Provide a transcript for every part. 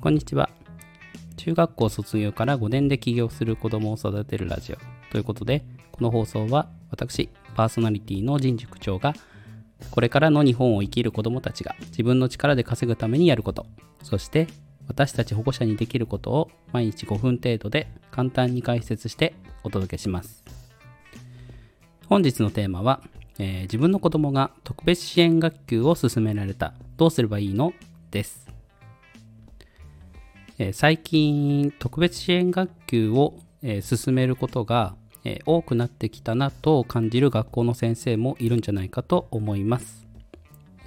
こんにちは。中学校卒業から5年で起業する子供を育てるラジオということで、この放送は私、パーソナリティの人塾長が、これからの日本を生きる子供たちが自分の力で稼ぐためにやること、そして私たち保護者にできることを毎日5分程度で簡単に解説してお届けします。本日のテーマは、えー、自分の子供が特別支援学級を進められた。どうすればいいの？です。え、最近、特別支援学級を、え、進めることが、え多くなってきたなと感じる学校の先生もいるんじゃないかと思います。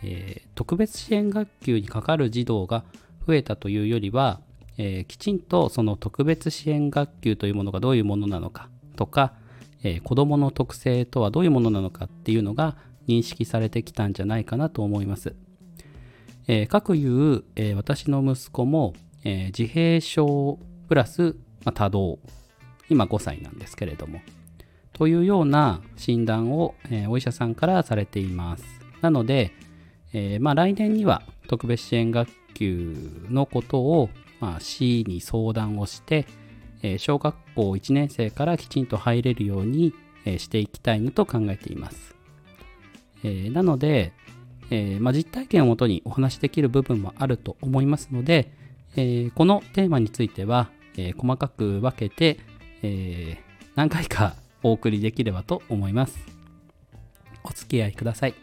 え特別支援学級にかかる児童が増えたというよりは、えきちんとその特別支援学級というものがどういうものなのかとか、え、子どもの特性とはどういうものなのかっていうのが認識されてきたんじゃないかなと思います。えー、各いう、えー、私の息子も、え自閉症プラス、まあ、多動今5歳なんですけれどもというような診断を、えお医者さんからされています。なので、えまあ、来年には特別支援学級のことを、まあ、市に相談をして、え小学校1年生からきちんと入れるように、えしていきたいなと考えています。えなので、えまあ、実体験をもとにお話しできる部分もあると思いますので、えこのテーマについては、え細かく分けて、え何回かお送りできればと思います。お付き合いください。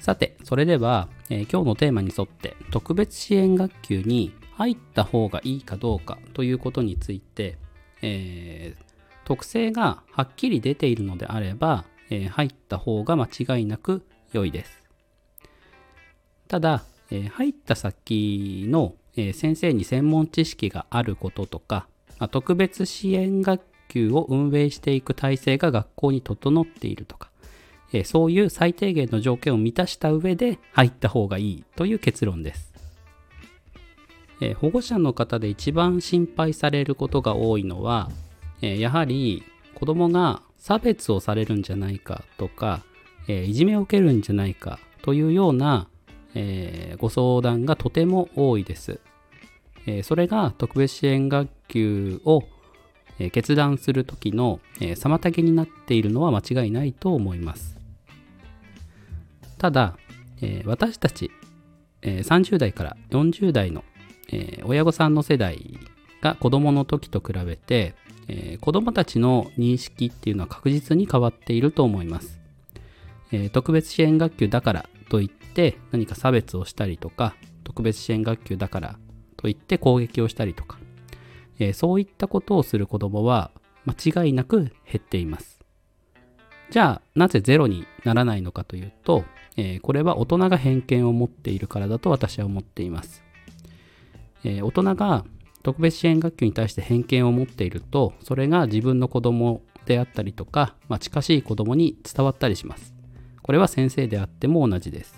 さて、それでは、え今日のテーマに沿って特別支援学級に入った方がいいかどうかということについて、え、特性がはっきり出ているのであれば、え、入った方が間違いなく良いです。ただ、え、入った先の、え先生に専門知識があることとか、まあ、特別支援学級を運営していく体制が学校に整っているとか、えそういう最低限の条件を満たした上で入った方がいいという結論です。えー、保護者の方で一番心配されることが多いのは、え、やはり子供が差別をされるんじゃないかとか、え、いじめを受けるんじゃないかというような、えご相談がとても多いです。えそれが特別支援学級を、え決断する時の、え妨げになっているのは間違いないと思います。ただ、え私たち、え30代から40代のえ、親御さんの世代が子供の時と比べて、えー、子供たちの認識っていうのは確実に変わっていると思います。え、特別支援学級だからといって何か差別をしたりとか、特別支援学級だからといって攻撃をしたりとか、えー、そういったことをする子供は間違いなく減っています。じゃあ、なぜゼロにならないのかというと、えー、これは大人が偏見を持っているからだと私は思っています。えー、大人が特別支援学級に対して偏見を持っているとそれが自分の子供であったりとか、まあ、近しい子供に伝わったりしますこれは先生であっても同じです、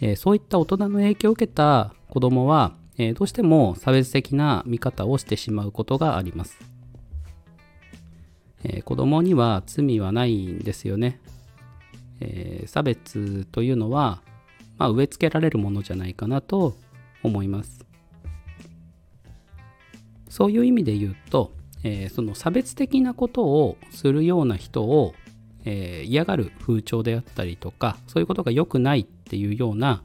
えー、そういった大人の影響を受けた子供は、えー、どうしても差別的な見方をしてしまうことがあります、えー、子供には罪はないんですよね、え差別というのは、まあ、植え付けられるものじゃないかなと思います。そういう意味で言うと、えー、その差別的なことをするような人を、えー、嫌がる風潮であったりとかそういうことが良くないっていうような、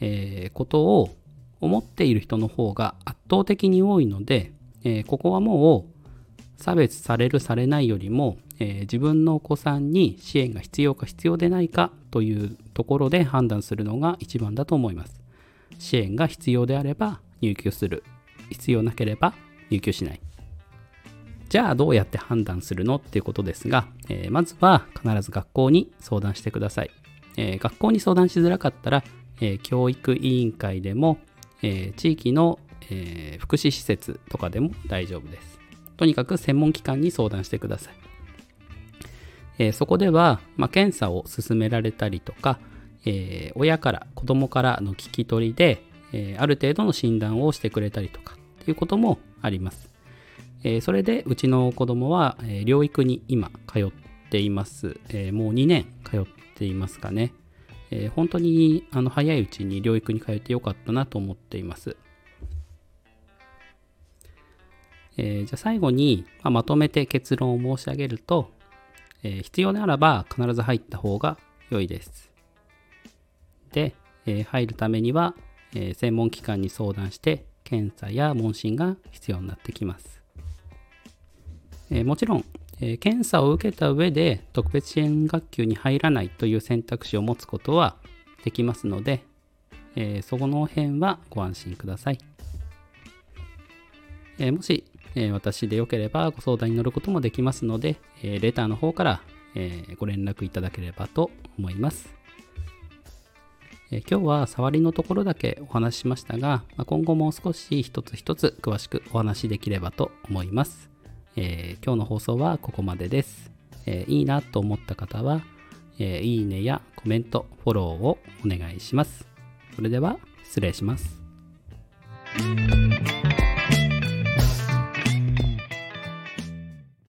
えー、ことを思っている人の方が圧倒的に多いので、えここはもう差別されるされないよりも、え自分のお子さんに支援が必要か必要でないかというところで判断するのが一番だと思います。支援が必要であれば入居する。必要なければ入居しない。じゃあどうやって判断するのっていうことですが、えー、まずは必ず学校に相談してください、えー、学校に相談しづらかったら、えー、教育委員会でも、え地域の、え福祉施設とかでも大丈夫ですとにかく専門機関に相談してください、えそこでは、まあ、検査を進められたりとか、え、親から子供からの聞き取りで、え、ある程度の診断をしてくれたりとかっていうこともあります。え、それでうちの子供は、え、療育に今通っています。え、もう2年通っ言いますかね、えー、本当にあの早いうちに療育に通ってよかったなと思っています。えー、じゃあ最後に、まあ、まとめて結論を申し上げると、えー、必要であらば必ず入った方が良いです。で、えー、入るためには、え専門機関に相談して検査や問診が必要になってきます。えもちろんえ検査を受けた上で特別支援学級に入らないという選択肢を持つことはできますので、えそこの辺はご安心ください。えもしえ、私でよければご相談に乗ることもできますので、え、レターの方から、え、ご連絡いただければと思います。え今日は触りのところだけお話ししましたが、ま、今後もう少し一つ一つ詳しくお話しできればと思います。え今日の放送はここまでです。えいいなと思った方は、えいいねやコメント、フォローをお願いします。それでは失礼します。